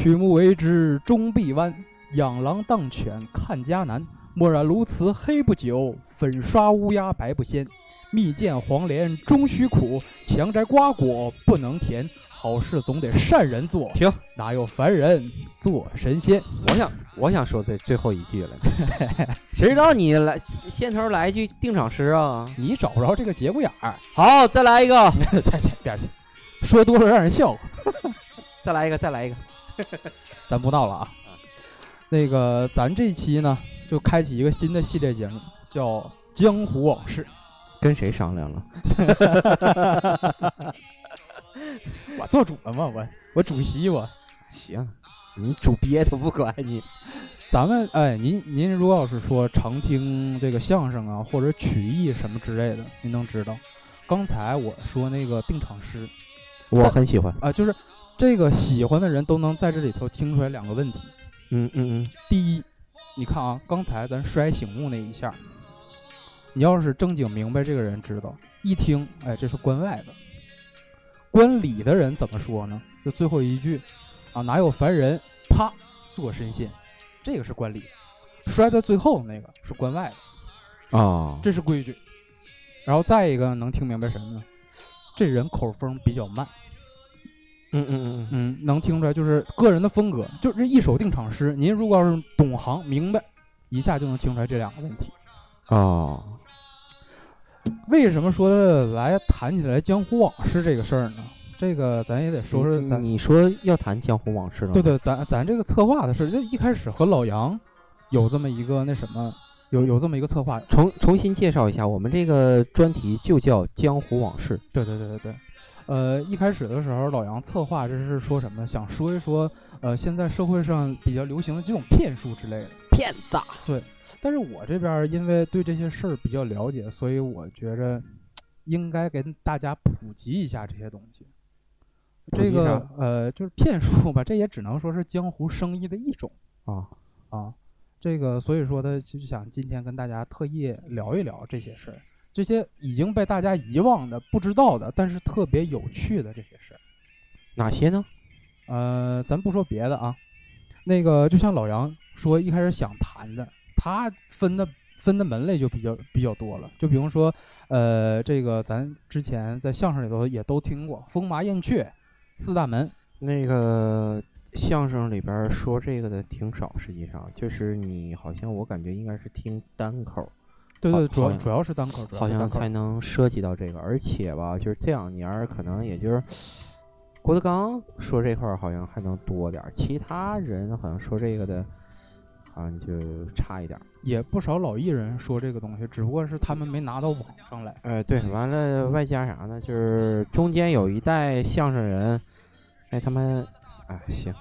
曲目为之终必弯，养狼当犬看家难。墨染鸬鹚黑不久，粉刷乌鸦白不鲜。蜜饯黄连终须苦，强摘瓜果不能甜。好事总得善人做，停，哪有凡人做神仙？我想，我想说最最后一句了。谁知道你来先头来一句定场诗啊？你找不着这个节骨眼儿。好，再来一个。去去边去，说多了让人笑话。再来一个，再来一个。咱不闹了啊。那个，咱这期呢，就开启一个新的系列节目，叫《江湖往事》。跟谁商量了？我做主了吗？我我主席我 行，你主憋都不管你。咱们哎，您您如果要是说常听这个相声啊，或者曲艺什么之类的，您能知道。刚才我说那个定场诗，我很喜欢啊，就是这个喜欢的人都能在这里头听出来两个问题。嗯嗯嗯。第一，你看啊，刚才咱摔醒目那一下，你要是正经明白这个人知道，一听哎，这是关外的。关里的人怎么说呢？就最后一句，啊，哪有凡人？啪，做神仙，这个是关里。摔在最后那个是关外的，啊，这是规矩。然后再一个能听明白什么呢？这人口风比较慢。嗯嗯嗯嗯，能听出来就是个人的风格，就是一首定场诗。您如果要是懂行明白，一下就能听出来这两个问题。哦。为什么说来谈起来江湖往事这个事儿呢？这个咱也得说说。咱你说要谈江湖往事了？对对，咱咱这个策划的事，就一开始和老杨有这么一个那什么，有有这么一个策划。重重新介绍一下，我们这个专题就叫江湖往事。对对对对对。呃，一开始的时候，老杨策划这是说什么？想说一说，呃，现在社会上比较流行的几种骗术之类的。骗子。对。但是我这边因为对这些事儿比较了解，所以我觉着应该给大家普及一下这些东西。这个呃，就是骗术吧，这也只能说是江湖生意的一种啊啊。这个所以说呢，就想今天跟大家特意聊一聊这些事儿，这些已经被大家遗忘的、不知道的，但是特别有趣的这些事儿。哪些呢？呃，咱不说别的啊，那个就像老杨说一开始想谈的。他分的分的门类就比较比较多了，就比如说，呃，这个咱之前在相声里头也都听过风麻燕雀四大门。那个相声里边说这个的挺少，实际上就是你好像我感觉应该是听单口。对对，主要主要是单口，好像才能涉及到这个。而且吧，就是这两年可能也就是郭德纲说这块儿好像还能多点儿，其他人好像说这个的。好像就差一点，也不少老艺人说这个东西，只不过是他们没拿到网上来。哎，对，完了外加啥呢？就是中间有一代相声人，哎，他们。哎，行，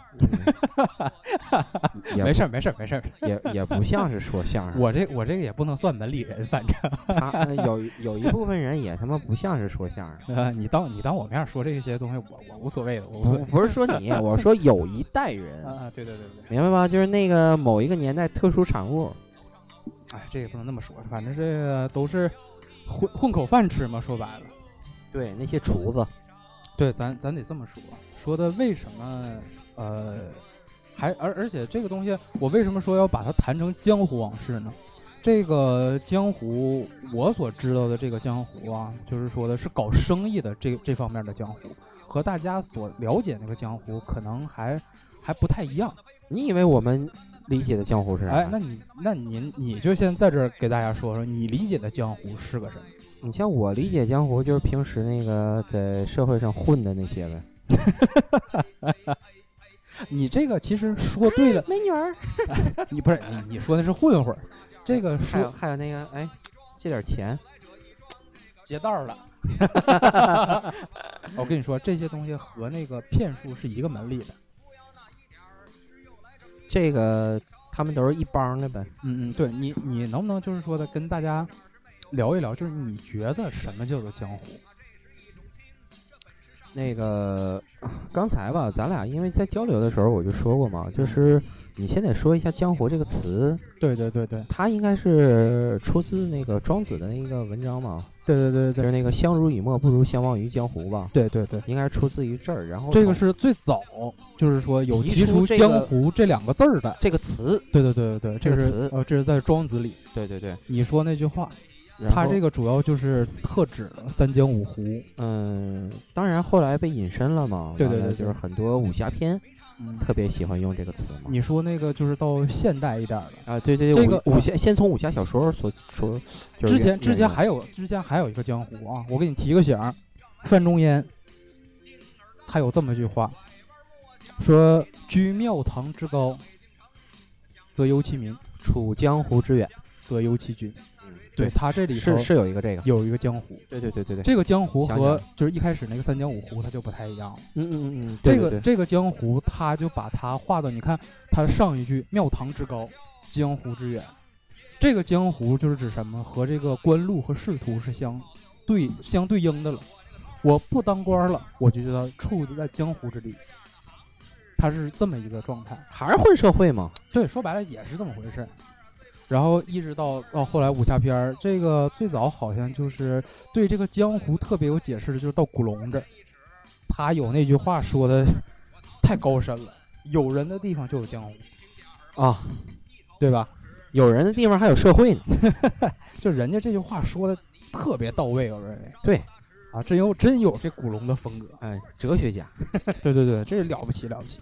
没事儿，没事儿，没事儿，也也不像是说相声。我这我这个也不能算门里人，反正他有有一部分人也他妈不像是说相声。呃，你当你当我面说这些东西，我我无所谓的，我不不是说你，我说有一代人啊，对对对对，明白吗？就是那个某一个年代特殊产物。哎，这也不能那么说，反正这个都是混混口饭吃嘛，说白了，对那些厨子。对，咱咱得这么说，说的为什么，呃，还而而且这个东西，我为什么说要把它谈成江湖往事呢？这个江湖，我所知道的这个江湖啊，就是说的是搞生意的这这方面的江湖，和大家所了解那个江湖可能还还不太一样。你以为我们？理解的江湖是啥？哎，那你那您你就先在这儿给大家说说，你理解的江湖是个什么？你像我理解江湖，就是平时那个在社会上混的那些呗。你这个其实说对了，美女儿。你不是你你说的是混混，这个说还有那个哎，借点钱，劫道了。我跟你说，这些东西和那个骗术是一个门里的。这个他们都是一帮的呗。嗯嗯，对你你能不能就是说的跟大家聊一聊，就是你觉得什么叫做江湖？那个刚才吧，咱俩因为在交流的时候我就说过嘛，就是你先得说一下“江湖”这个词。对对对对，它应该是出自那个庄子的那个文章嘛，对对对对就是那个相濡以沫不如相忘于江湖吧，对对对，应该是出自于这儿。然后这个是最早就是说有提提出“江湖”这两个字儿的。这个词，对对对对对，这个词呃，这是在《庄子》里对对对，你说那句话，它这个主要就是特指了三江五湖。嗯，当然后来被引申了嘛，对对对就是很多武侠片嗯，特别喜欢用这个词嘛。你说那个就是到现代一点的，啊，对对对，这个武武侠先从武侠小说所说，之前之前还有之前还有一个江湖啊，我给你提个醒儿，范仲淹，他有这么一句话，说居庙堂之高，则忧其民，处江湖之远，则忧其君。嗯，对他这里头是是有一个这个，有一个江湖，对对对对对，这个江湖和就是一开始那个三江五湖它就不太一样了。嗯嗯嗯嗯，这个这个江湖，他就把它画到，你看他上一句“庙堂之高，江湖之远”，这个江湖就是指什么？和这个官路和仕途是相对相对应的了。我不当官了，我就觉得处在江湖之地，他是这么一个状态。还是混社会嘛，对，说白了也是这么回事儿。然后一直到到后来武侠片儿，这个最早好像就是对这个江湖特别有解释的，就是到古龙这儿，他有那句话说的 太高深了，有人的地方就有江湖，啊，对吧？有人的地方还有社会呢，就人家这句话说的特别到位，我认为。对，啊，真有真有这古龙的风格。哎，哲学家，对对对，这了不起了不起。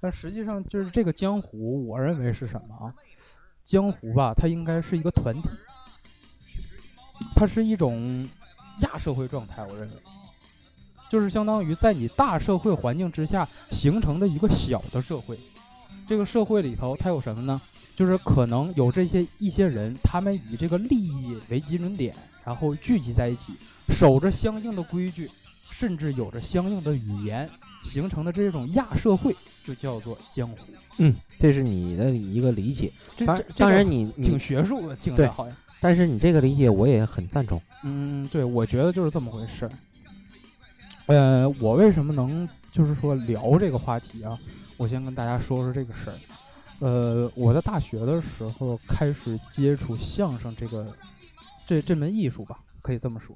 但实际上就是这个江湖，我认为是什么啊？江湖吧，它应该是一个团体，它是一种亚社会状态，我认为，就是相当于在你大社会环境之下形成的一个小的社会。这个社会里头，它有什么呢？就是可能有这些一些人，他们以这个利益为基准点，然后聚集在一起，守着相应的规矩，甚至有着相应的语言，形成的这种亚社会，就叫做江湖。嗯，这是你的一个理解，当这这这个当然你挺，学术的，听着好像。但是你这个理解我也很赞同，嗯，对，我觉得就是这么回事儿。呃，我为什么能就是说聊这个话题啊？我先跟大家说说这个事儿。呃，我在大学的时候开始接触相声这个这这门艺术吧，可以这么说。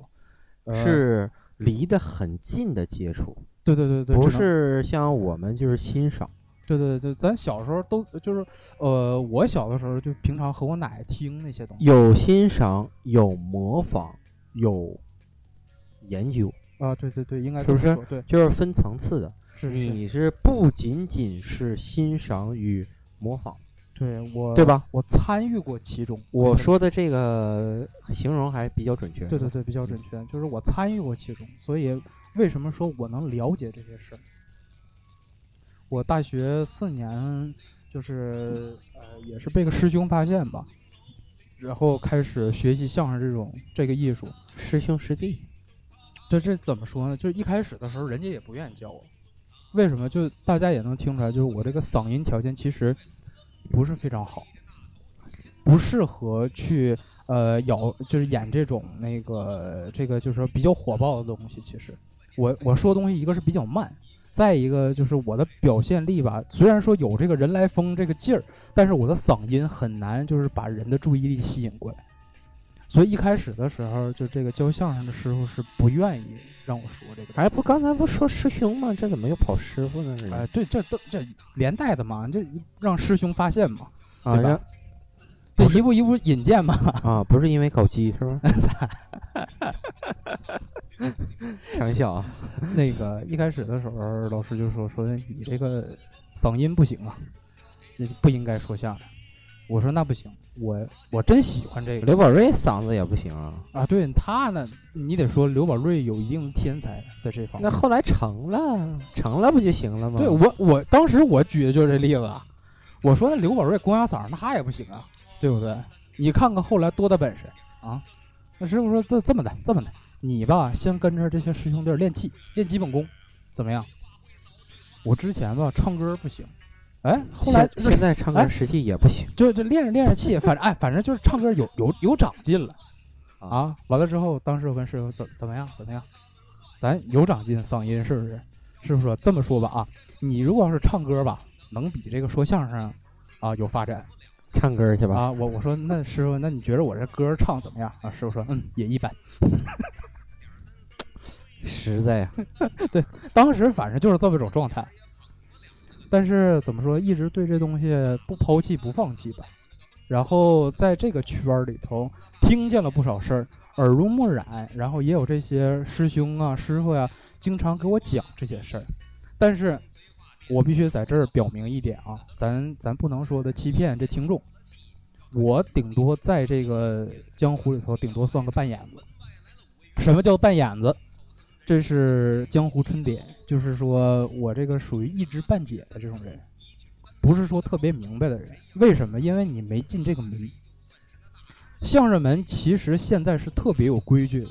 呃、，是离得很近的接触，对对对对，不是像我们就是欣赏，对对对，咱小时候都就是，呃，我小的时候就平常和我奶听那些东西有欣赏，有模仿，有研究，啊，对对对，应该是不是？对，就是分层次的。是是，你是不仅仅是欣赏与模仿，对我对吧？我参与过其中。我说的这个形容还比较准确。对对对，比较准确，就是我参与过其中，所以为什么说我能了解这些事儿？我大学四年，就是呃，也是被个师兄发现吧，然后开始学习相声这种这个艺术。师兄师弟，这这怎么说呢？就一开始的时候，人家也不愿意教我，为什么？就大家也能听出来，就是我这个嗓音条件其实不是非常好，不适合去呃咬，就是演这种那个这个就是说比较火爆的东西。其实我我说东西一个是比较慢，再一个就是我的表现力吧，虽然说有这个人来疯这个劲儿，但是我的嗓音很难就是把人的注意力吸引过来。所以一开始的时候，就这个教相声的师傅是不愿意让我说这个。哎，不，刚才不说师兄吗？这怎么又跑师傅呢？这哎，对，这都这连带的嘛，这让师兄发现嘛，啊，对吧让这一步一步引荐嘛。啊，不是因为搞基是吧？开玩笑啊，那个一开始的时候，老师就说说你这个嗓音不行啊，这不应该说相声。我说那不行，我我真喜欢这个刘宝瑞嗓子也不行啊。啊。对他呢，你得说刘宝瑞有一定天才在这方面。那后来成了，成了不就行了吗？对我我当时我举的就是这例子啊，我说那刘宝瑞公鸭嗓那他也不行啊，对不对？你看看后来多大本事啊！那师傅说这这么的这么的，你吧先跟着这些师兄弟练气，练基本功，怎么样？我之前吧唱歌不行，哎，后来现现在唱歌哎实际也不行就就练着练着气，反正哎反正就是唱歌有有有长进了啊。完了之后，当时我问师傅怎怎么样怎么样？咱有长进，嗓音是不是？师傅说这么说吧啊，你如果要是唱歌吧，能比这个说相声啊有发展，唱歌去吧。啊，我我说那师傅，那你觉得我这歌唱怎么样啊？师傅说，嗯，也一般。实在呀，对当时反正就是这么一种状态。但是怎么说，一直对这东西不抛弃不放弃吧。然后在这个圈里头听见了不少事儿，耳濡目染，然后也有这些师兄啊、师傅呀、经常给我讲这些事儿。但是我必须在这儿表明一点啊，咱咱不能说的欺骗这听众。我顶多在这个江湖里头，顶多算个半眼子。什么叫半眼子？这是江湖春典，就是说我这个属于一知半解的这种人，不是说特别明白的人。为什么？因为你没进这个门。相声门其实现在是特别有规矩的，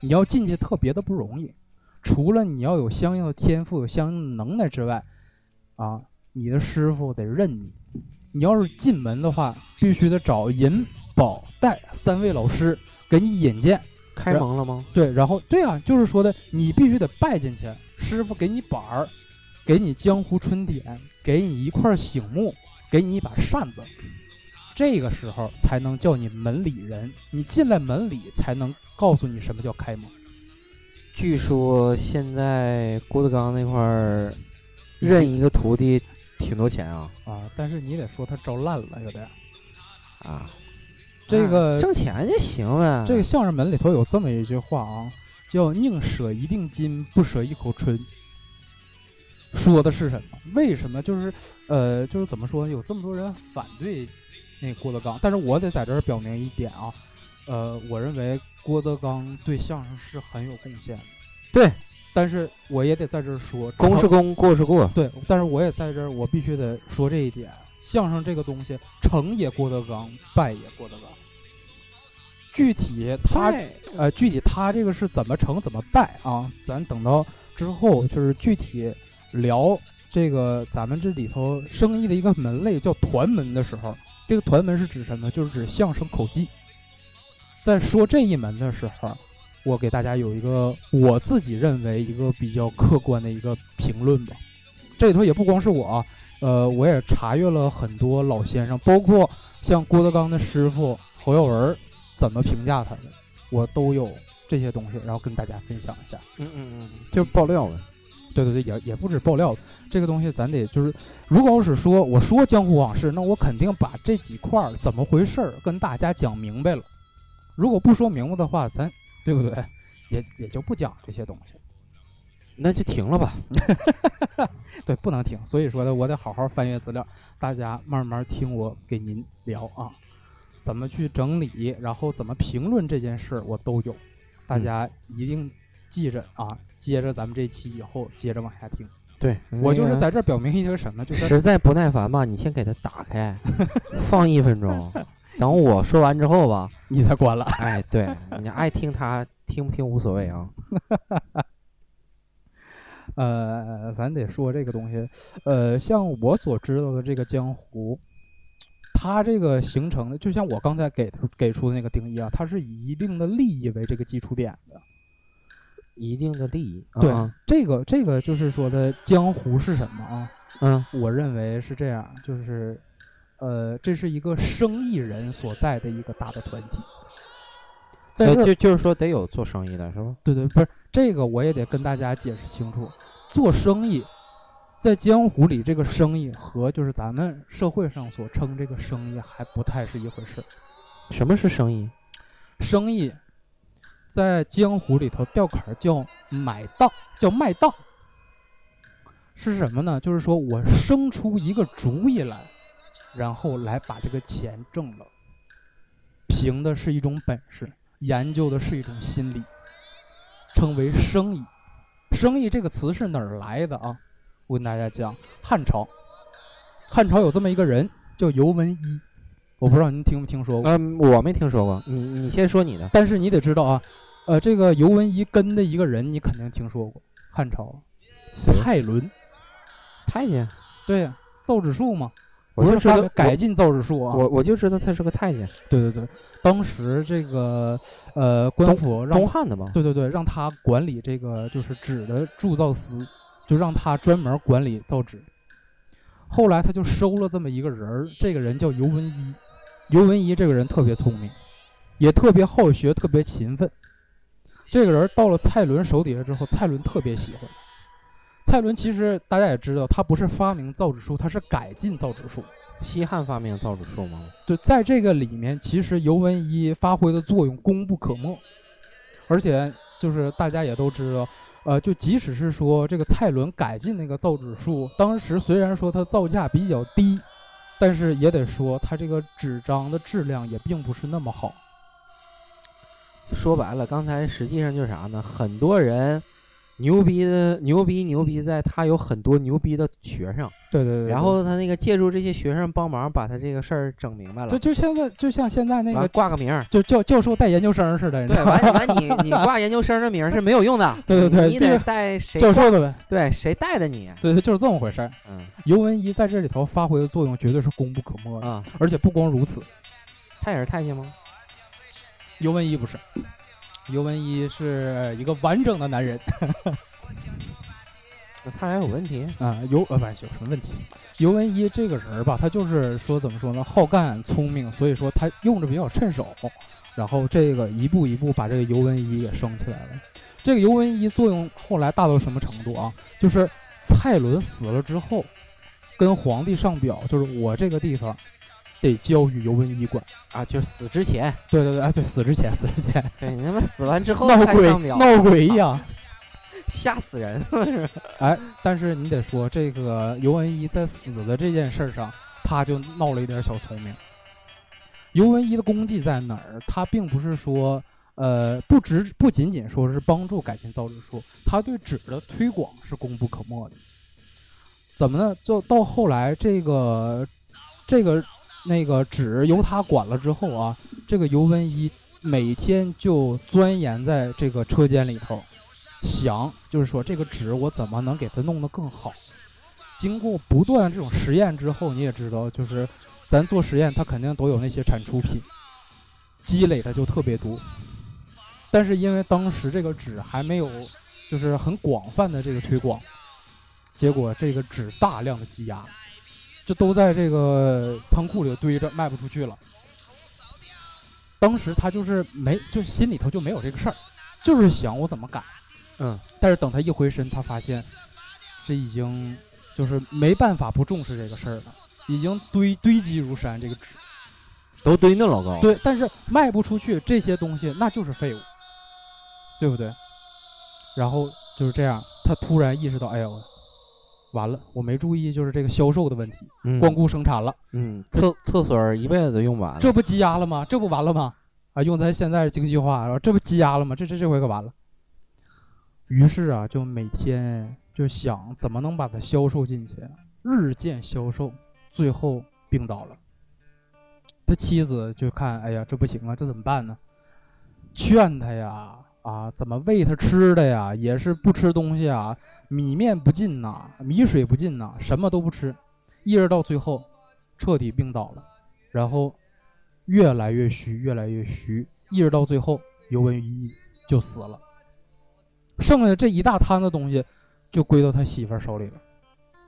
你要进去特别的不容易。除了你要有相应的天赋、有相应的能耐之外，啊，你的师傅得认你。你要是进门的话，必须得找银、宝、带三位老师给你引荐。开门了吗？对，然后对啊，就是说的，你必须得拜进去，师傅给你板儿，给你江湖春点，给你一块醒木，给你一把扇子，这个时候才能叫你门里人。你进来门里，才能告诉你什么叫开门。据说现在郭德纲那块儿认一个徒弟挺多钱啊啊！但是你得说他招烂了，有点啊。这个挣钱就行了。这个相声门里头有这么一句话啊，叫“宁舍一锭金，不舍一口春”。说的是什么？为什么？就是呃，就是怎么说？有这么多人反对那郭德纲，但是我得在这儿表明一点啊，呃，我认为郭德纲对相声是很有贡献的。对，但是我也得在这儿说，功是功，过是过。对，但是我也在这儿，我必须得说这一点：相声这个东西，成也郭德纲，败也郭德纲。具体他呃，具体他这个是怎么成怎么败啊？咱等到之后就是具体聊这个咱们这里头生意的一个门类叫团门的时候，这个团门是指什么？就是指相声口技。在说这一门的时候，我给大家有一个我自己认为一个比较客观的一个评论吧。这里头也不光是我，呃，我也查阅了很多老先生，包括像郭德纲的师傅侯耀文。怎么评价他的，我都有这些东西，然后跟大家分享一下。嗯嗯嗯，就是爆料呗。对对对，也也不止爆料，这个东西咱得就是，如果要是说我说江湖往事，那我肯定把这几块儿怎么回事儿跟大家讲明白了。如果不说明白的话，咱对不对？也也就不讲这些东西。那就停了吧。对，不能停。所以说呢，我得好好翻阅资料，大家慢慢听我给您聊啊。怎么去整理，然后怎么评论这件事，我都有，大家一定记着啊！接着咱们这期以后接着往下听。对我就是在这表明一个什么，就是实在不耐烦吧，你先给它打开，放一分钟，等我说完之后吧，你再关了。哎，对你爱听他听不听无所谓啊。呃，咱得说这个东西，呃，像我所知道的这个江湖。它这个形成的，就像我刚才给给出的那个定义啊，它是以一定的利益为这个基础点的，一定的利益。对，这个这个就是说的江湖是什么啊？嗯，我认为是这样，就是，呃，这是一个生意人所在的一个大的团体。在就就是说得有做生意的是吧？对对，不是这个我也得跟大家解释清楚，做生意。在江湖里，这个生意和就是咱们社会上所称这个生意还不太是一回事。什么是生意？生意在江湖里头吊坎叫买档，叫卖档。是什么呢？就是说我生出一个主意来，然后来把这个钱挣了。凭的是一种本事，研究的是一种心理，称为生意。生意这个词是哪儿来的啊？我跟大家讲，汉朝，汉朝有这么一个人叫尤文一，我不知道您听没听说过？嗯，我没听说过。你你先说你的。但是你得知道啊，呃，这个尤文一跟的一个人，你肯定听说过。汉朝，蔡伦，太监。对呀，造纸术嘛，我就知道改进造纸术啊。我我就知道他是个太监。对对对，当时这个呃官府让东汉的吧？对对对，让他管理这个就是纸的铸造司。就让他专门管理造纸。后来他就收了这么一个人儿，这个人叫尤文一。尤文一这个人特别聪明，也特别好学，特别勤奋。这个人到了蔡伦手底下之后，蔡伦特别喜欢。蔡伦其实大家也知道，他不是发明造纸术，他是改进造纸术。西汉发明造纸术吗？对，在这个里面，其实尤文一发挥的作用功不可没。而且就是大家也都知道，呃，就即使是说这个蔡伦改进那个造纸术，当时虽然说它造价比较低，但是也得说它这个纸张的质量也并不是那么好。说白了，刚才实际上就是啥呢？很多人牛逼的牛逼牛逼，在他有很多牛逼的学生，对对对。然后他那个借助这些学生帮忙，把他这个事儿整明白了。就就现在，就像现在那个挂个名儿，就教教授带研究生似的。对，完完你你挂研究生的名儿是没有用的。对对对，你得带谁教授的呗？对，谁带的你？对对，就是这么回事儿。嗯，尤文一在这里头发挥的作用绝对是功不可没啊！而且不光如此，他也是太监吗？尤文一不是。尤文一是一个完整的男人，那他俩有问题啊？尤呃不是有什么问题？尤文一这个人吧，他就是说怎么说呢？好干聪明，所以说他用着比较趁手。然后这个一步一步把这个尤文一给升起来了。这个尤文一作用后来大到什么程度啊？就是蔡伦死了之后，跟皇帝上表，就是我这个地方。得交予尤文一管啊！就死之前，对对对，啊，对，死之前，死之前，对你他妈死完之后闹鬼，闹鬼呀，吓死人了是！哎，但是你得说，这个尤文一在死的这件事上，他就闹了一点小聪明。尤文一的功绩在哪儿？他并不是说，呃，不只不仅仅说是帮助改进造纸术，他对纸的推广是功不可没的。怎么呢？就到后来，这个，这个。那个纸由他管了之后啊，这个尤文一每天就钻研在这个车间里头，想就是说这个纸我怎么能给它弄得更好。经过不断这种实验之后，你也知道，就是咱做实验，它肯定都有那些产出品，积累的就特别多。但是因为当时这个纸还没有就是很广泛的这个推广，结果这个纸大量的积压。就都在这个仓库里堆着，卖不出去了。当时他就是没，就心里头就没有这个事儿，就是想我怎么改。嗯，但是等他一回身，他发现这已经就是没办法不重视这个事儿了，已经堆堆积如山，这个纸都堆那老高。对，但是卖不出去这些东西，那就是废物，对不对？然后就是这样，他突然意识到，哎呦。完了，我没注意，就是这个销售的问题，光顾生产了。嗯，厕厕所一辈子都用完了，这不积压了吗？这不完了吗？啊，用咱现在经济化，这不积压了吗？这这这回可完了。于是啊，就每天就想怎么能把它销售进去，日渐销售，最后病倒了。他妻子就看，哎呀，这不行啊，这怎么办呢？劝他呀。啊，怎么喂他吃的呀？也是不吃东西啊，米面不进呐，米水不进呐，什么都不吃，一直到最后彻底病倒了，然后越来越虚，越来越虚，一直到最后尤文一就死了，剩下的这一大摊子东西就归到他媳妇儿手里了。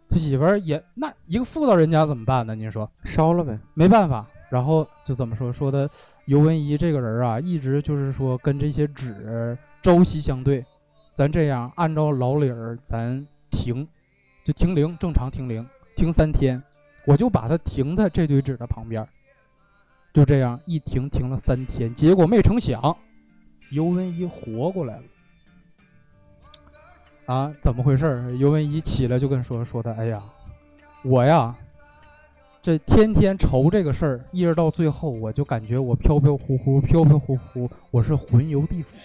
他媳妇儿也那一个妇道人家怎么办呢？您说烧了呗，没办法。然后就怎么说说的，尤文一这个人啊，一直就是说跟这些纸朝夕相对。咱这样按照老理儿，咱停，就停灵，正常停灵，停三天，我就把它停在这堆纸的旁边。就这样一停停了三天，结果没成想，尤文一活过来了。啊，怎么回事？尤文一起来就跟说说的，哎呀，我呀。这天天愁这个事儿，一直到最后，我就感觉我飘飘忽忽，飘飘忽忽，我是魂游地府。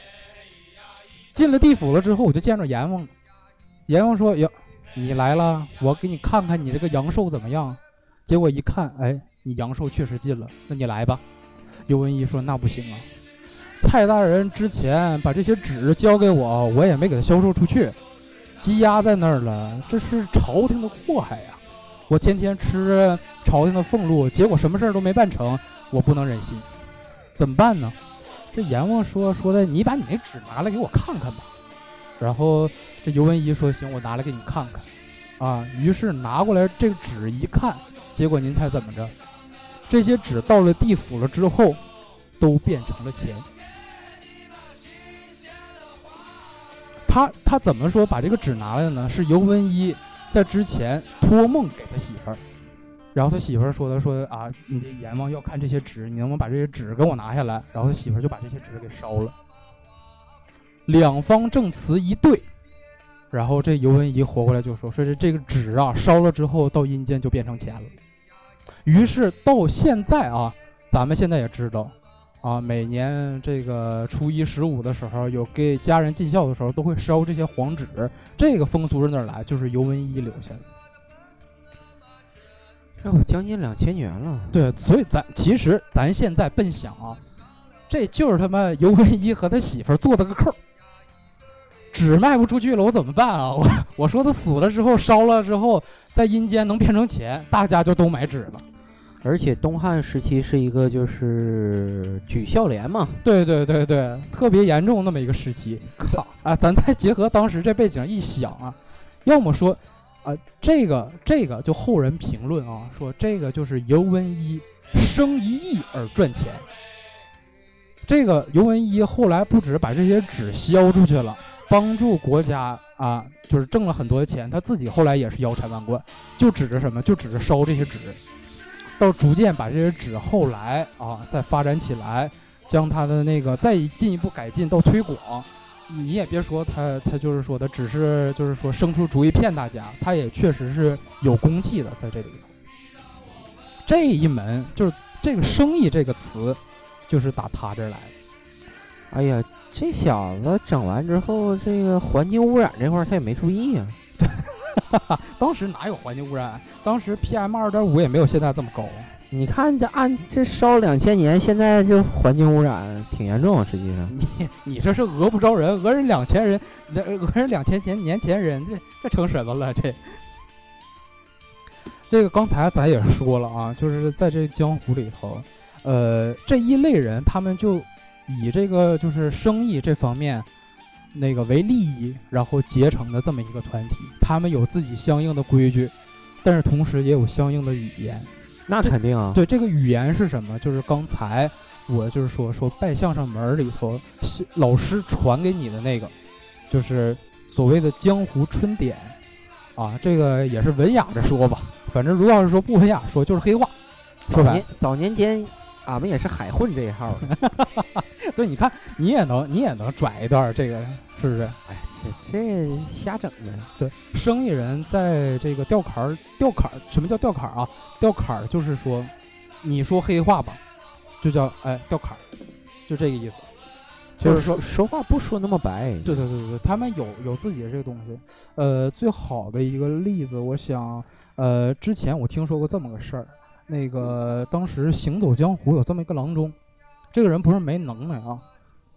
进了地府了之后，我就见着阎王。阎王说：“哟，你来了，我给你看看你这个阳寿怎么样。”结果一看，哎，你阳寿确实尽了，那你来吧。尤文一说：“那不行啊，蔡大人之前把这些纸交给我，我也没给他销售出去，积压在那儿了，这是朝廷的祸害呀。”我天天吃朝廷的俸禄，结果什么事儿都没办成，我不能忍心，怎么办呢？这阎王说说的，你把你那纸拿来给我看看吧。然后这尤文一说行，我拿来给你看看。啊，于是拿过来这个纸一看，结果您猜怎么着？这些纸到了地府了之后，都变成了钱。他他怎么说把这个纸拿来的呢？是尤文一在之前托梦给他媳妇儿，然后他媳妇儿说的说啊，你这阎王要看这些纸，你能不能把这些纸给我拿下来？然后他媳妇儿就把这些纸给烧了。两方证词一对，然后这尤文一活过来就说说这这个纸啊烧了之后到阴间就变成钱了。于是到现在啊，咱们现在也知道。啊，每年这个初一十五的时候，有给家人尽孝的时候，都会烧这些黄纸。这个风俗是哪儿来？就是尤文一留下的。哎呦将近两千年了。对，所以咱其实咱现在笨想啊，这就是他妈尤文一和他媳妇儿做的个扣。纸卖不出去了，我怎么办啊？我我说他死了之后烧了之后，在阴间能变成钱，大家就都买纸了。而且东汉时期是一个就是举孝廉嘛，对对对对，特别严重那么一个时期。靠啊！咱再结合当时这背景一想啊，要么说啊，这个这个就后人评论啊，说这个就是尤文一生一亿而赚钱。这个尤文一后来不止把这些纸销出去了，帮助国家啊，就是挣了很多钱，他自己后来也是腰缠万贯，就指着什么？就指着烧这些纸。到逐渐把这些纸后来啊再发展起来，将它的那个再进一步改进到推广，你也别说他他就是说的只是就是说生出主意骗大家，他也确实是有功绩的在这里头。这一门就是这个生意这个词，就是打他这儿来的。哎呀，这小子整完之后，这个环境污染这块他也没注意呀。当时哪有环境污染？当时 PM 二点五也没有现在这么高。你看这按这烧两千年，现在就环境污染挺严重。实际上，你你这是讹不着人，讹人两千人，那讹人两千前年前人，这这成什么了？这这个刚才咱也说了啊，就是在这江湖里头，呃，这一类人他们就以这个就是生意这方面。那个为利益，然后结成的这么一个团体，他们有自己相应的规矩，但是同时也有相应的语言。那肯定啊。对，这个语言是什么？就是刚才我就是说说拜相声门里头老师传给你的那个，就是所谓的江湖春典啊。这个也是文雅着说吧，反正如果要是说不文雅说，就是黑话。早年早年间。俺们也是海混这一号的，对，你看你也能你也能拽一段这个，是不是？哎，这这瞎整的。对，生意人在这个吊坎儿吊坎儿，什么叫吊坎儿啊？吊坎儿就是说，你说黑话吧，就叫哎吊坎儿，就这个意思。就是说说话不说那么白。对对对对对，他们有有自己的这个东西。呃，最好的一个例子，我想，呃，之前我听说过这么个事儿。那个当时行走江湖有这么一个郎中，这个人不是没能耐啊，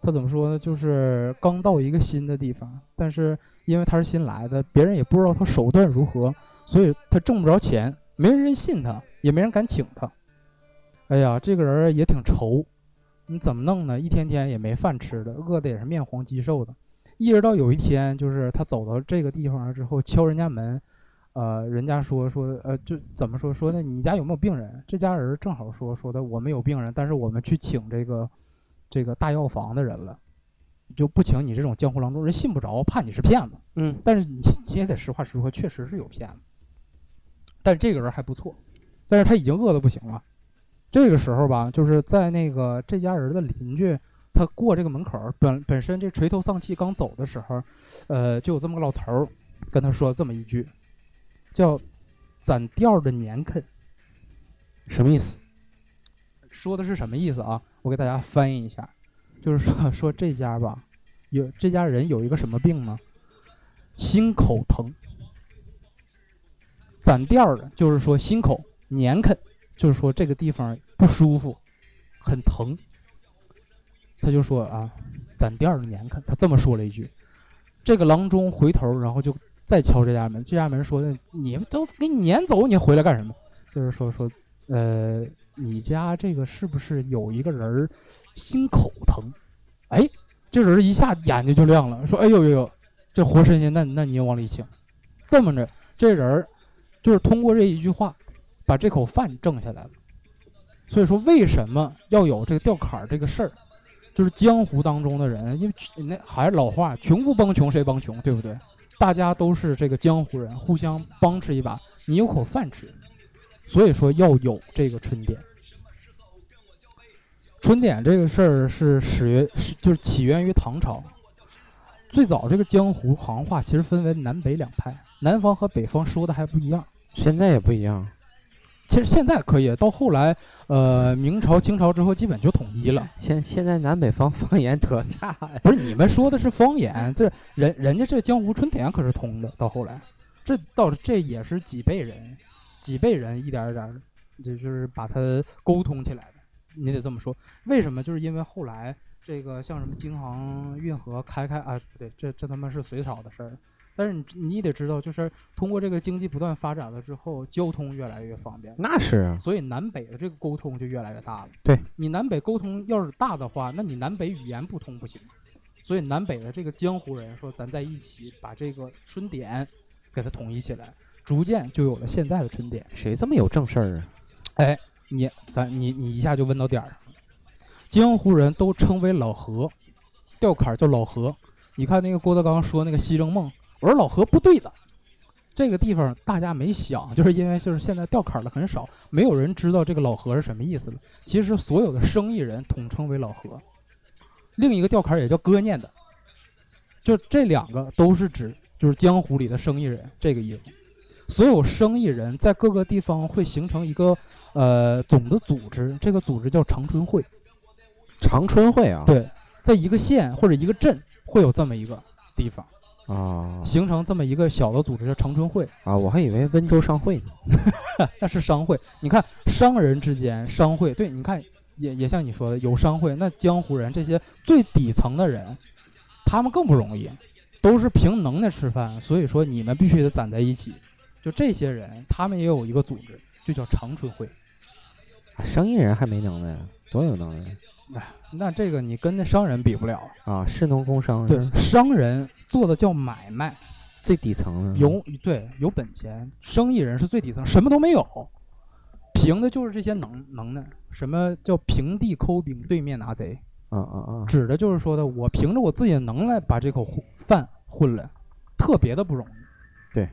他怎么说呢？就是刚到一个新的地方，但是因为他是新来的，别人也不知道他手段如何，所以他挣不着钱，没人信他，也没人敢请他。哎呀，这个人也挺愁，你怎么弄呢？一天天也没饭吃的，饿的也是面黄肌瘦的。一直到有一天，就是他走到这个地方之后，敲人家门。呃，人家说说，呃，就怎么说说呢？你家有没有病人？这家人正好说说的，我们有病人，但是我们去请这个这个大药房的人了，就不请你这种江湖郎中，人信不着，怕你是骗子。嗯，但是你你也得实话实说，确实是有骗子。但是这个人还不错，但是他已经饿得不行了。这个时候吧，就是在那个这家人的邻居，他过这个门口，本本身这垂头丧气刚走的时候，呃，就有这么个老头儿跟他说这么一句。叫攒调的年肯，什么意思？说的是什么意思啊？我给大家翻译一下，就是说 说这家吧，有这家人有一个什么病呢？心口疼。攒调的，就是说心口年肯，就是说这个地方不舒服，很疼。他就说啊，攒调的年肯，他这么说了一句。这个郎中回头，然后就。再敲这家门，这家门说的：“你们都给你撵走，你回来干什么？”就是说说，呃，你家这个是不是有一个人心口疼？哎，这人一下眼睛就亮了，说：“哎呦呦呦，这活神仙，那那您往里请。”这么着，这人就是通过这一句话，把这口饭挣下来了。所以说，为什么要有这个吊坎儿这个事儿？就是江湖当中的人，因为那还是老话，穷不帮穷谁帮穷，对不对？大家都是这个江湖人，互相帮持一把，你有口饭吃。所以说要有这个春点。春点这个事儿是始于是就是起源于唐朝。最早这个江湖行话其实分为南北两派，南方和北方说的还不一样。现在也不一样。其实现在可以，到后来，呃，明朝、清朝之后基本就统一了。现现在南北方 方言特差呀。不是你们说的是方言，这人人家这江湖春田可是通的。到后来，这到这也是几辈人，几辈人一点一点，就就是把它沟通起来的。你得这么说，为什么？就是因为后来这个像什么京杭运河开开啊，不对，这这他妈是隋朝的事儿。但是你你得知道，就是通过这个经济不断发展了之后，交通越来越方便。那是啊，所以南北的这个沟通就越来越大了。对你南北沟通要是大的话，那你南北语言不通不行。所以南北的这个江湖人说，咱在一起把这个春点给它统一起来，逐渐就有了现在的春点。谁这么有正事儿啊？哎，你咱你你一下就问到点儿上了。江湖人都称为老何，吊坎儿叫老何。你看那个郭德纲说那个西征梦。我说老何不对的，这个地方大家没想，就是因为就是现在掉坎的很少，没有人知道这个老何是什么意思了。其实所有的生意人统称为老何，另一个掉坎也叫哥念的，就这两个都是指就是江湖里的生意人这个意思。所有生意人在各个地方会形成一个呃总的组织，这个组织叫长春会。长春会啊？对，在一个县或者一个镇会有这么一个地方。啊，形成这么一个小的组织叫长春会啊，我还以为温州商会呢，那是商会。你看商人之间商会，对，你看也也像你说的有商会，那江湖人这些最底层的人，他们更不容易，都是凭能耐吃饭，所以说你们必须得攒在一起。就这些人，他们也有一个组织，就叫长春会。生意人还没能耐，多有能耐。那那这个你跟那商人比不了啊，士农工商对商人做的叫买卖，最底层有对有本钱，生意人是最底层，什么都没有，凭的就是这些能能耐。什么叫平地抠饼，对面拿贼？啊啊啊！指的就是说的，我凭着我自己的能耐把这口饭混了，特别的不容易。对，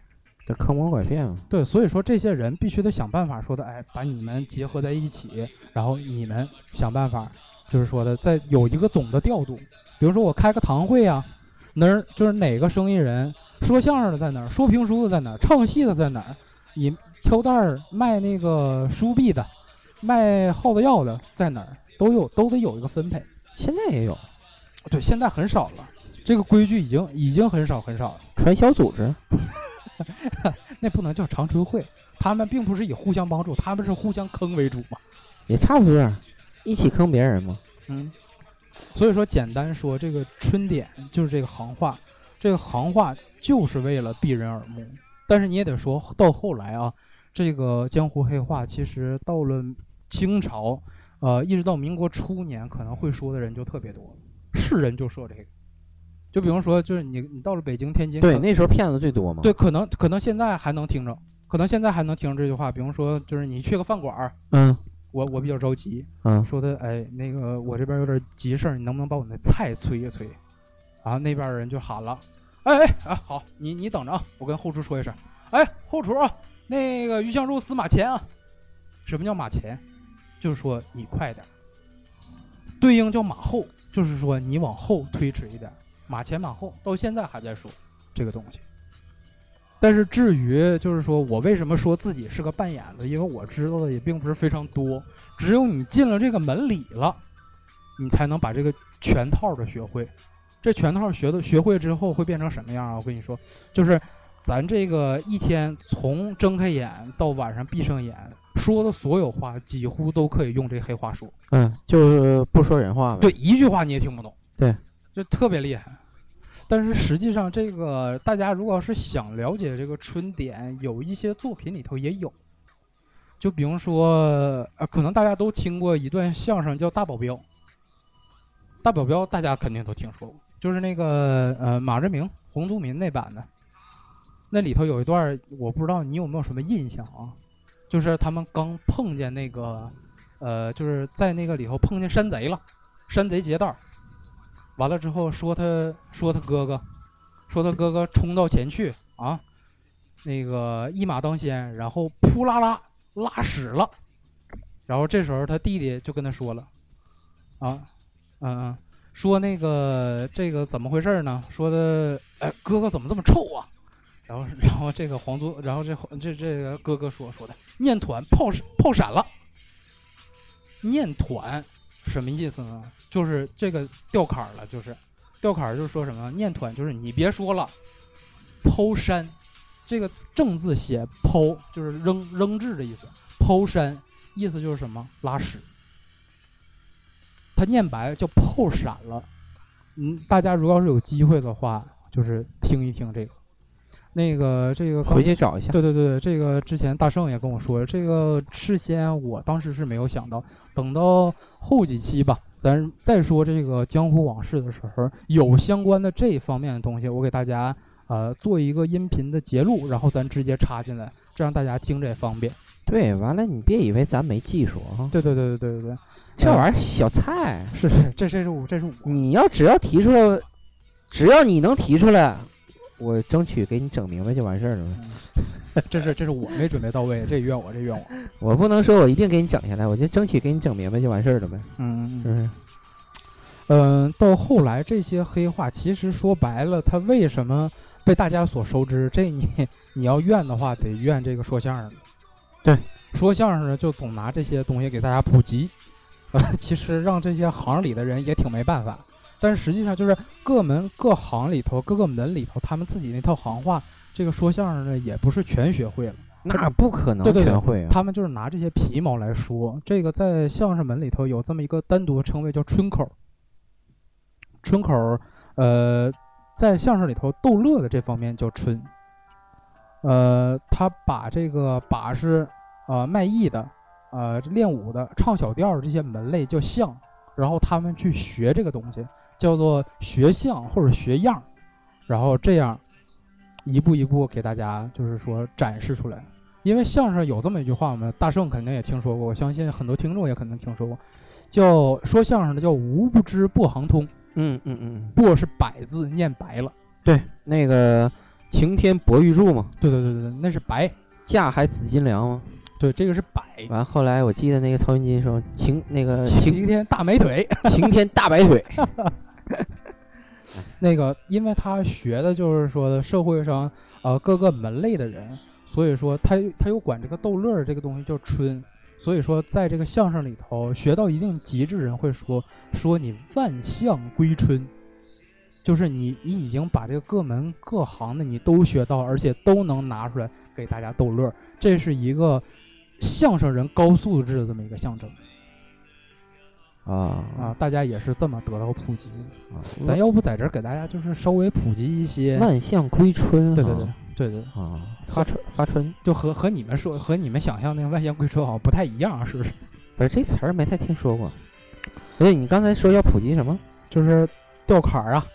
这坑蒙拐骗嘛。对，所以说这些人必须得想办法说的，哎，把你们结合在一起，然后你们想办法。就是说的，在有一个总的调度，比如说我开个堂会啊，哪儿就是哪个生意人说相声的在哪儿，说评书的在哪儿，唱戏的在哪儿，你挑担儿卖那个书币的，卖耗子药的在哪儿，都有都得有一个分配。现在也有，对，现在很少了，这个规矩已经已经很少很少了。传销组织，那不能叫长春会，他们并不是以互相帮助，他们是互相坑为主嘛，也差不多。一起坑别人吗？嗯，所以说简单说，这个春点就是这个行话，这个行话就是为了避人耳目。但是你也得说到后来啊，这个江湖黑话其实到了清朝，呃，一直到民国初年，可能会说的人就特别多，是人就说这个。就比如说，就是你你到了北京、天津，对，那时候骗子最多嘛。对，可能可能现在还能听着，可能现在还能听着这句话。比如说，就是你去个饭馆儿，嗯。我我比较着急，嗯，说的哎，那个我这边有点急事儿，你能不能把我那菜催一催？然后那边人就喊了，哎哎啊，好，你你等着啊，我跟后厨说一声，哎，后厨啊，那个鱼香肉丝马前啊，什么叫马前？就是说你快点，对应叫马后，就是说你往后推迟一点，马前马后，到现在还在说这个东西。但是至于就是说我为什么说自己是个扮演的，因为我知道的也并不是非常多。只有你进了这个门里了，你才能把这个全套的学会。这全套学的学会之后会变成什么样啊？我跟你说，就是咱这个一天从睁开眼到晚上闭上眼说的所有话，几乎都可以用这黑话说。嗯，就是不说人话呗。对，一句话你也听不懂。对，就特别厉害。但是实际上，这个大家如果要是想了解这个春典，有一些作品里头也有。就比如说，呃，可能大家都听过一段相声叫《大保镖》。大保镖大家肯定都听说过，就是那个呃马志明、洪都民那版的。那里头有一段，我不知道你有没有什么印象啊？就是他们刚碰见那个，呃，就是在那个里头碰见山贼了，山贼劫道，完了之后说他说他哥哥，说他哥哥冲到前去啊，那个一马当先，然后扑啦啦拉屎了，然后这时候他弟弟就跟他说了，啊，嗯嗯，说那个这个怎么回事呢？说的，哎，哥哥怎么这么臭啊？然后，然后这个皇族，然后这这这个哥哥说说的，念团炮炮闪了。念团什么意思呢？就是这个掉坎儿了，就是掉坎儿，就是说什么念团，就是你别说了，抛山，这个正字写抛，就是扔扔掷的意思，抛山意思就是什么拉屎。他念白叫炮闪了，嗯，大家如果要是有机会的话，就是听一听这个。那个这个回去找一下。对对对对，这个之前大圣也跟我说，这个事先我当时是没有想到，等到后几期吧，咱再说这个江湖往事的时候，有相关的这方面的东西，我给大家呃做一个音频的截录，然后咱直接插进来，这样大家听着也方便。对，完了你别以为咱没技术啊，对对对对对对对，这玩意儿小菜，是是，这这是我这是我，你要只要提出来，只要你能提出来，我争取给你整明白就完事儿了呗。这是这是我没准备到位，这怨我这怨我。我不能说我一定给你整下来，我就争取给你整明白就完事儿了呗。嗯嗯嗯，嗯，到后来这些黑话，其实说白了，他为什么被大家所熟知？这你你要怨的话，得怨这个说相声的。对，说相声的就总拿这些东西给大家普及，呃，其实让这些行里的人也挺没办法。但是实际上就是各门各行里头各个门里头，他们自己那套行话，这个说相声的也不是全学会了。那不可能全会啊。他们就是拿这些皮毛来说。这个在相声门里头有这么一个单独的称谓，叫春口。春口，呃，在相声里头逗乐的这方面叫春。呃，他把这个把式、呃卖艺的、呃练武的、唱小调儿这些门类叫相，然后他们去学这个东西，叫做学相或者学样儿，然后这样一步一步给大家就是说展示出来。因为相声有这么一句话嘛，大圣肯定也听说过，我相信很多听众也可能听说过，叫说相声的叫无不知不行通，嗯嗯嗯，不是百字念白了，对，那个晴天博玉柱嘛，对对对对对，那是白，架还紫金梁嘛。对，这个是摆。完后来我记得那个曹云金说晴那个晴晴天大美腿，晴天大白腿，那个因为他学的就是说的社会上呃各个门类的人，所以说他他又管这个逗乐儿这个东西叫春，所以说在这个相声里头学到一定极致人会说说你万象归春，就是你你已经把这个各门各行的你都学到，而且都能拿出来给大家逗乐儿，这是一个相声人高素质的这么一个象征啊啊，大家也是这么得到普及。啊！咱要不在这儿给大家就是稍微普及一些，万象归春，对对对对对，啊，发春发春，就和和你们说和你们想象那个万象归春好像不太一样，是不是？不是这词儿没太听说过。所以你刚才说要普及什么？就是掉坎儿啊，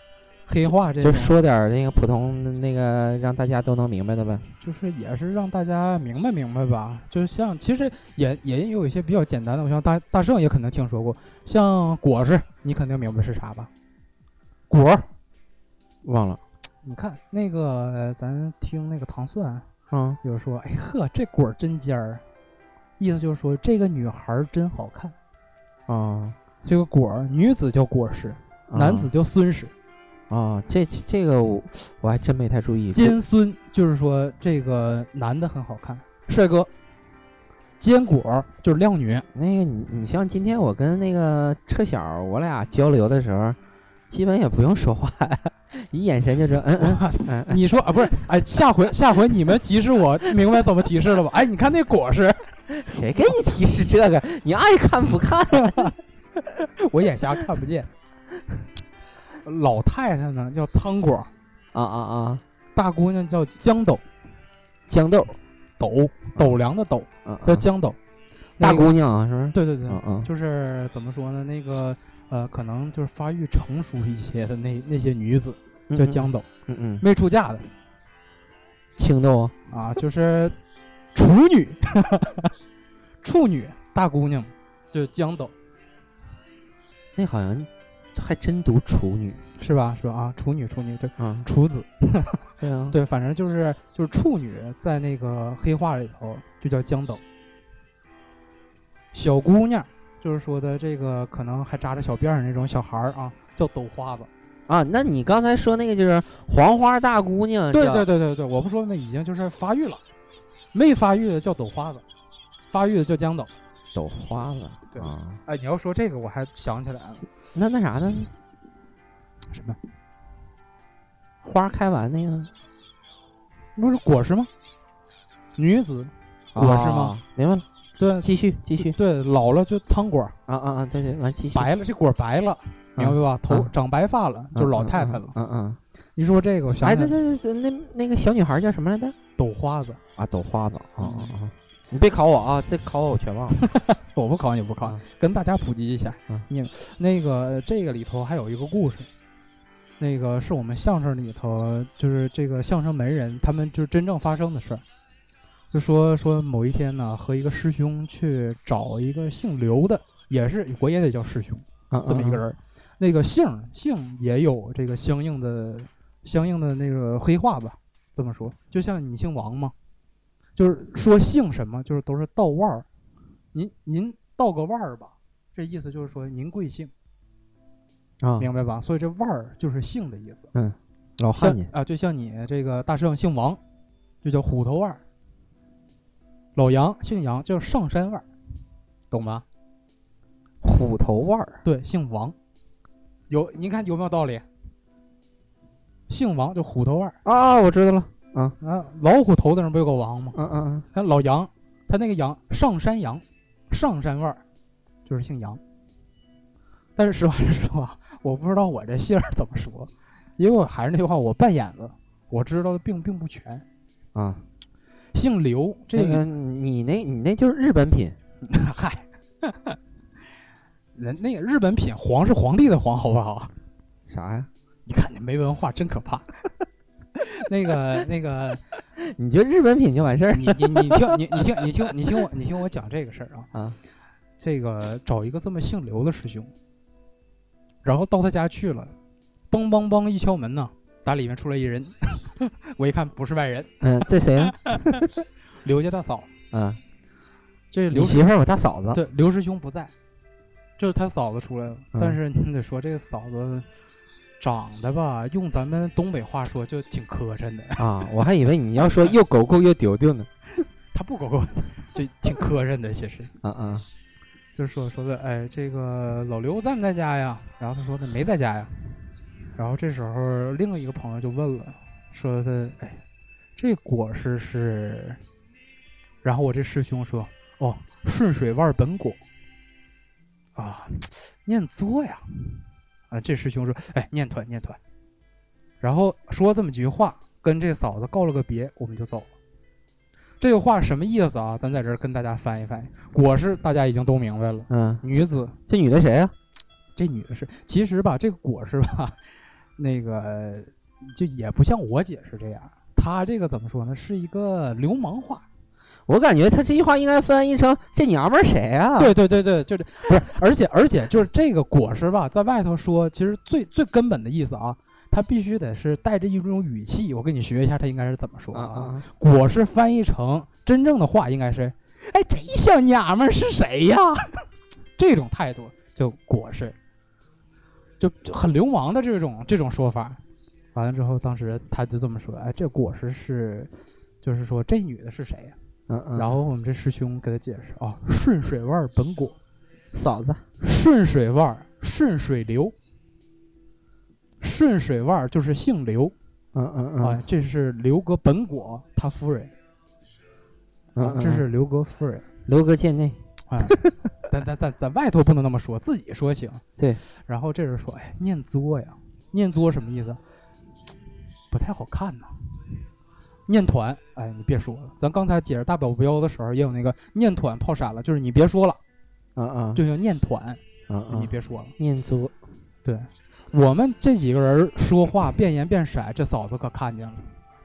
黑话这种，就说点儿那个普通那个让大家都能明白的呗。就是也是让大家明白明白吧。就是像其实也也有一些比较简单的，我像大大圣也可能听说过，像果实，你肯定明白是啥吧？果儿，忘了你看那个呃咱听那个糖蒜，啊有说，哎呵，这果儿真尖儿，意思就是说这个女孩儿真好看。啊，这个果儿，女子叫果实，男子叫孙氏。啊，这这个我我还真没太注意。尖孙就是说这个男的很好看，帅哥。坚果就是靓女，那个你你像今天我跟那个车小我俩交流的时候，基本也不用说话，一眼神就知道，嗯嗯嗯嗯，你说啊，不是？哎，下回下回你们提示我，明白怎么提示了吧？哎，你看那果实，谁给你提示这个？你爱看不看？我眼瞎看不见。老太太呢叫仓果，啊啊啊！大姑娘叫豇豆，豇豆，斗斗量的斗嗯，叫豇豆。那个大姑娘啊是不是？对对对，嗯嗯就是怎么说呢？那个呃，可能就是发育成熟一些的那那些女子叫江斗，嗯嗯，没出嫁的，青豆啊，啊，就是处女，处女大姑娘，就江斗那好像还真读处女是吧？是吧？啊，处女，处女，对，嗯，处子，对啊，对，反正就是就是处女，在那个黑话里头就叫江斗。小姑娘就是说的这个可能还扎着小辫儿那种小孩儿啊，叫斗花子。啊，那你刚才说那个就是黄花大姑娘，对对对对对，我不说那已经就是发育了，没发育的叫斗花子，发育的叫江斗。斗花了，对啊，哎，你要说这个，我还想起来了，那那啥呢？什么？花开完那个不是果实吗？女子果实吗？啊明白了，对继续继续对，老了就苍果，啊啊啊，对对，完继续，白了这果白了，明白吧？头嗯长白发了，就是老太太了。嗯嗯。你说这个，我想哎，起来对对对，那那个小女孩叫什么来着？抖花子，啊，抖花子啊嗯啊啊！你别考我啊，这考我我全忘了。我不考你不考你，跟大家普及一下。嗯你那个这个里头还有一个故事，那个是我们相声里头，就是这个相声门人他们就真正发生的事儿。就说说某一天呢，和一个师兄去找一个姓刘的，也是我也得叫师兄啊这么一个人儿。那个姓姓也有这个相应的相应的那个黑话吧，这么说，就像你姓王嘛，就是说姓什么，就是都是道腕儿。您您道个腕儿吧，这意思就是说您贵姓，啊，明白吧？所以这腕儿就是姓的意思。嗯老汉你啊，就像你这个大圣姓王，就叫虎头腕儿；老杨姓杨叫上山腕儿，懂吗？虎头腕儿对，姓王，有您看有没有道理？姓王就虎头腕儿啊，我知道了。啊，老虎头子上不有个王吗？嗯嗯看老杨，他那个杨上山杨，上山腕儿，就是姓杨。但是实话实说啊，我不知道我这姓儿怎么说，因为我还是那句话，我扮演子，我知道的并并不全。嗯啊，姓刘，这这个你那你那就是日本品 嗨，人那个日本品皇是皇帝的皇，好不好？啥呀？你看你没文化真可怕。那个那个，你就日本品就完事儿你你你听你你听你听你听我你听我讲这个事儿啊。啊？这个找一个这么姓刘的师兄，然后到他家去了，梆梆梆一敲门呢，打里面出来一人，我一看不是外人，嗯，这谁呀？刘家大嫂。嗯，这刘媳妇儿我大嫂子。对刘师兄不在，就是他嫂子出来了，嗯但是你得说这个嫂子长得吧，用咱们东北话说就挺磕碜的，啊，我还以为你要说又狗狗又丢丢呢。他不狗狗，就挺磕碜的，其实。嗯嗯就说说的，哎，这个老刘在不在家呀？然后他说他没在家呀。然后这时候另一个朋友就问了，说他，哎，这果实是？然后我这师兄说，哦，顺水腕本果。啊，念作呀。啊，这师兄说，哎，念团念团。然后说这么几句话，跟这嫂子告了个别，我们就走了。这个话什么意思啊？咱在这儿跟大家翻译翻译。果实大家已经都明白了，嗯，女子这女的谁呀？这女的是，其实吧，这个果实吧，那个就也不像我解释这样，她这个怎么说呢？是一个流氓话。我感觉他这句话应该翻译成这娘们儿谁啊？对对对对，就是不是，而且而且就是这个果实吧，在外头说，其实最最根本的意思啊，它必须得是带着一种语气。我跟你学一下，他应该是怎么说啊啊啊！果实翻译成真正的话应该是，哎，这小娘们儿是谁呀？这种态度就果实，就就很流氓的这种这种说法。完了之后，当时他就这么说，哎，这果实是，就是说这女的是谁呀？嗯嗯。然后我们这师兄给他解释啊，顺水腕本果，嫂子，顺水腕顺水流，顺水腕就是姓刘嗯嗯啊嗯，这是刘哥本果他夫人。啊，嗯嗯，这是刘哥夫人。刘哥见内。啊，咱咱咱咱外头不能那么说，自己说行。对。然后这人说：“哎，念作呀，念作什么意思？不太好看呐。念团，哎，你别说了，咱刚才解释大保镖的时候也有那个念团泡闪了，就是你别说了，嗯嗯就叫念团，嗯嗯，你别说了。念作。对，我们这几个人说话变颜变色，这嫂子可看见了，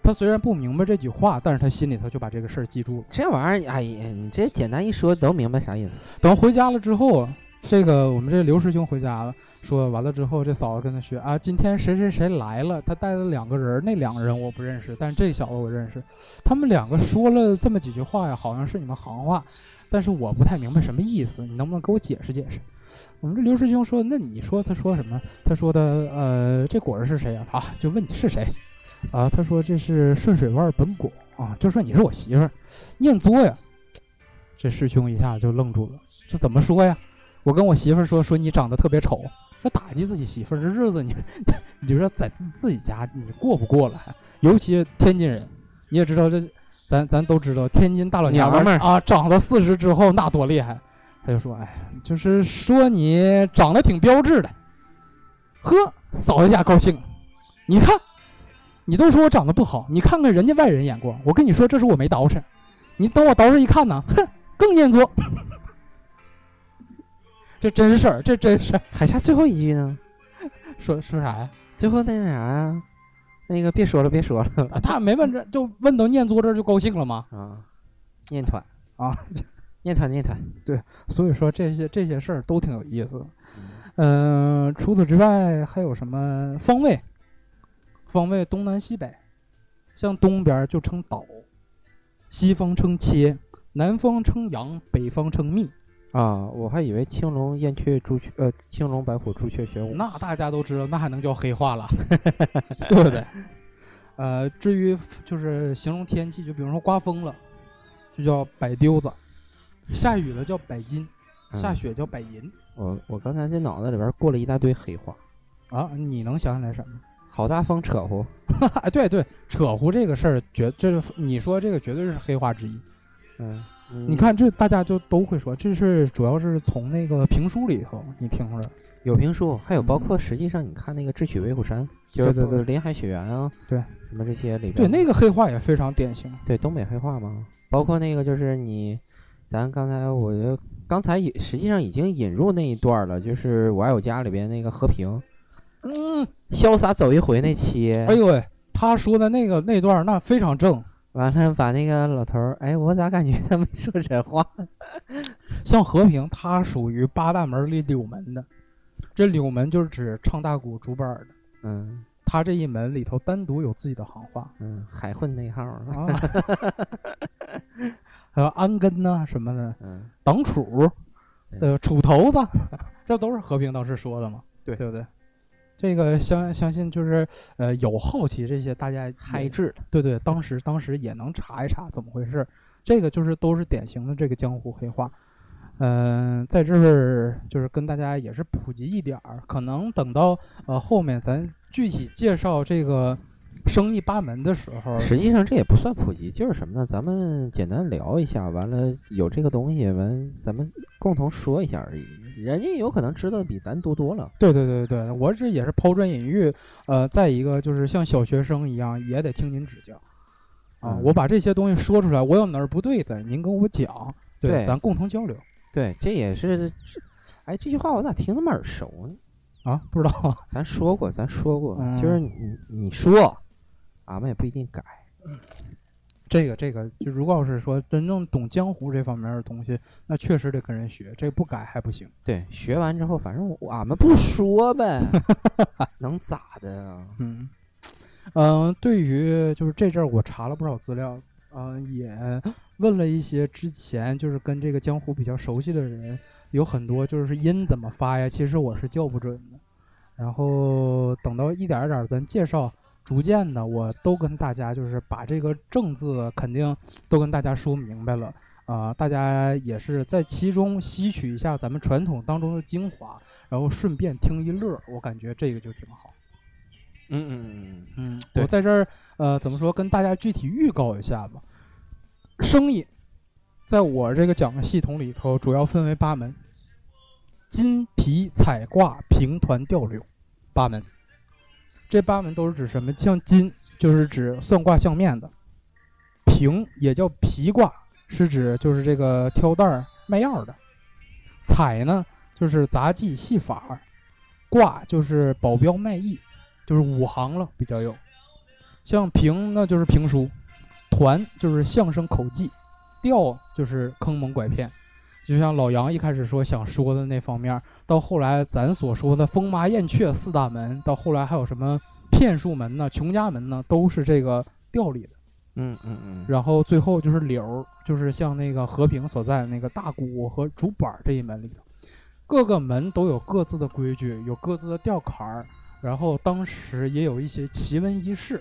他虽然不明白这句话，但是他心里头就把这个事儿记住了。这玩意儿，哎呀，你这简单一说都明白啥意思。等回家了之后，这个我们这刘师兄回家了，说完了之后，这嫂子跟他学啊，今天谁谁谁来了，他带了两个人，那两个人我不认识，但是这小子我认识，他们两个说了这么几句话呀，好像是你们行话，但是我不太明白什么意思，你能不能给我解释解释？我们这刘师兄说，那你说他说什么？他说的呃，这果儿是谁呀？啊，就问你是谁？啊，他说这是顺水湾本果啊，就说你是我媳妇儿，念作呀。这师兄一下就愣住了，这怎么说呀？我跟我媳妇儿说说你长得特别丑，这打击自己媳妇儿，这日子你 你就说在自自己家你过不过了？尤其天津人，你也知道这，咱咱都知道天津大老娘们儿啊，长到四十之后那多厉害。他就说，哎，就是说你长得挺标致的，呵，嫂子家高兴。你看，你都说我长得不好，你看看人家外人眼光。我跟你说，这是我没捯饬，你等我捯饬一看呢，哼，更念作。这真事儿，这真事儿。还差最后一句呢，说说啥呀？最后那啥呀？那个别说了，别说了。他没问这，就问到念作这儿就高兴了吗？啊，念团啊。念 团念团，对，所以说这些这些事儿都挺有意思。嗯，除此之外还有什么方位？方位东南西北，像东边就称岛，西方称切，南方称阳，北方称密。啊，我还以为青龙燕雀朱雀，呃，青龙白虎朱雀玄武。那大家都知道，那还能叫黑话了，对不对？呃，至于就是形容天气，就比如说刮风了，就叫百丢子。下雨了叫百金，下雪叫百银。我我刚才这脑子里边过了一大堆黑话啊！你能想起来什么？好大风扯呼！哎，对对，扯呼这个事儿，绝这是你说这个绝对是黑话之一。嗯，你看这大家就都会说，这是主要是从那个评书里头你听着有评书，还有包括实际上你看那个《智取威虎山》，就是对对林海雪原啊，对什么这些里边，对那个黑话也非常典型。对东北黑话嘛，包括那个就是你。咱刚才，我觉得刚才也实际上已经引入那一段了，就是《我爱我家》里边那个和平，嗯，潇洒走一回那期。哎呦喂，他说的那个那段那非常正。完了，把那个老头儿，哎，我咋感觉他没说真话？像和平，他属于八大门里柳门的，这柳门就是指唱大鼓、竹板的。嗯，他这一门里头单独有自己的行话。嗯，海混内号啊。还有安根呐什么的，嗯，党杵，呃，杵头子，这都是和平当时说的嘛，对对不对？这个相相信就是呃有好奇这些大家嗨制，对对，当时当时也能查一查怎么回事。这个就是都是典型的这个江湖黑话，嗯，在这儿就是跟大家也是普及一点儿，可能等到呃后面咱具体介绍这个。生意八门的时候，实际上这也不算普及，就是什么呢？咱们简单聊一下，完了有这个东西，完咱们共同说一下而已。人家有可能知道比咱多多了。对对对对，我这也是抛砖引玉。呃，再一个就是像小学生一样，也得听您指教啊。我把这些东西说出来，我有哪儿不对的，您跟我讲，对，咱共同交流。对，这也是。哎，这句话我咋听那么耳熟呢？啊，不知道，咱说过，咱说过，就是你你说。俺们也不一定改，这个这个，就如果要是说真正懂江湖这方面的东西，那确实得跟人学，这不改还不行。对，学完之后，反正俺们不说呗，能咋的啊？嗯嗯，对于就是这阵儿，我查了不少资料，嗯，也问了一些之前就是跟这个江湖比较熟悉的人，有很多就是音怎么发呀？其实我是叫不准的。然后等到一点一点咱介绍。逐渐的，我都跟大家就是把这个“正”字肯定都跟大家说明白了啊，大家也是在其中吸取一下咱们传统当中的精华，然后顺便听一乐，我感觉这个就挺好。嗯嗯嗯嗯，我在这儿呃，怎么说，跟大家具体预告一下吧。生意，在我这个讲的系统里头，主要分为八门：金皮彩挂平团吊柳，八门。这八门都是指什么？像金就是指算卦相面的，平也叫皮卦，是指就是这个挑担卖药的。彩呢就是杂技戏法，卦就是保镖卖艺，就是五行了比较有。像评那就是评书，团就是相声口技，调就是坑蒙拐骗。就像老杨一开始说想说的那方面，到后来咱所说的风马燕雀四大门，到后来还有什么骗术门呢、穷家门呢，都是这个调里的。嗯嗯嗯，然后最后就是柳儿，就是像那个和平所在那个大鼓和竹板儿这一门里头，各个门都有各自的规矩，有各自的调坎儿。然后当时也有一些奇闻异事，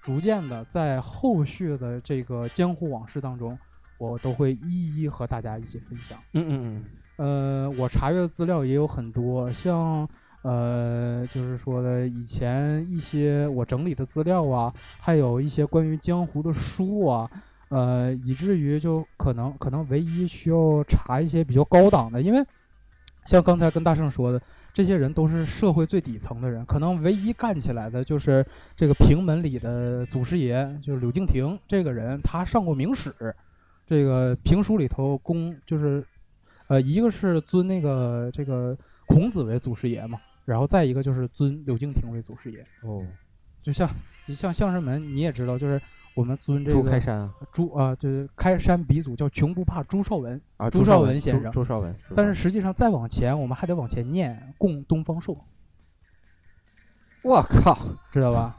逐渐的在后续的这个江湖往事当中，我都会一一和大家一起分享。嗯嗯嗯，呃，我查阅的资料也有很多，像呃，就是说的以前一些我整理的资料啊，还有一些关于江湖的书啊，呃，以至于就可能可能唯一需要查一些比较高档的，因为像刚才跟大圣说的，这些人都是社会最底层的人，可能唯一干起来的就是这个平门里的祖师爷，就是柳敬亭这个人，他上过明史，这个评书里头公就是。呃，一个是尊那个这个孔子为祖师爷嘛，然后再一个就是尊柳敬亭为祖师爷。哦，就像你像相声门，你也知道，就是我们尊这个朱开山朱啊，就是开山鼻祖叫穷不怕朱绍文啊，朱绍文先生。朱绍文。但是实际上再往前，我们还得往前念供东方朔。我靠，知道吧？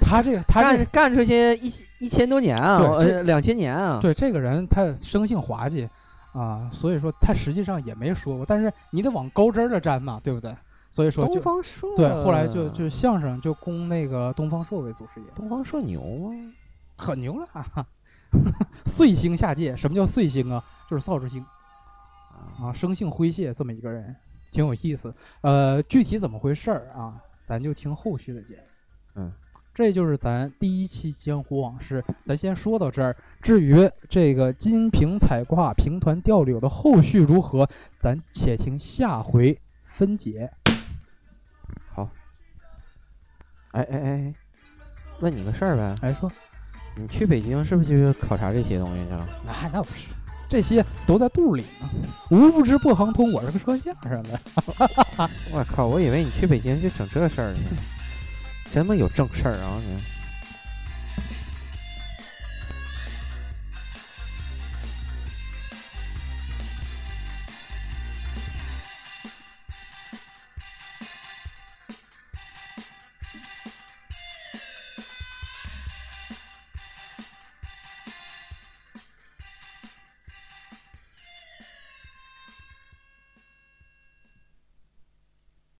他这个他干干出去一一千多年啊，呃，两千年啊。对，这个人他生性滑稽。啊，所以说他实际上也没说过，但是你得往高枝儿的沾嘛，对不对？所以说就对，后来就就相声就供那个东方朔为祖师爷。东方朔牛吗？很牛了，岁星下界。什么叫岁星啊？就是扫帚星啊，生性诙谐这么一个人，挺有意思。呃，具体怎么回事儿啊？咱就听后续的节目。嗯。这就是咱第一期江湖往事，咱先说到这儿。至于这个金瓶彩挂、平团调柳的后续如何，咱且听下回分解。好。哎哎哎，问你个事儿呗？哎，说，你去北京是不是去考察这些东西去了？哎，那不是，这些都在肚里呢。无不知不行通，我是个说相声的。我靠，我以为你去北京就整这事儿呢。真么有正事儿啊你！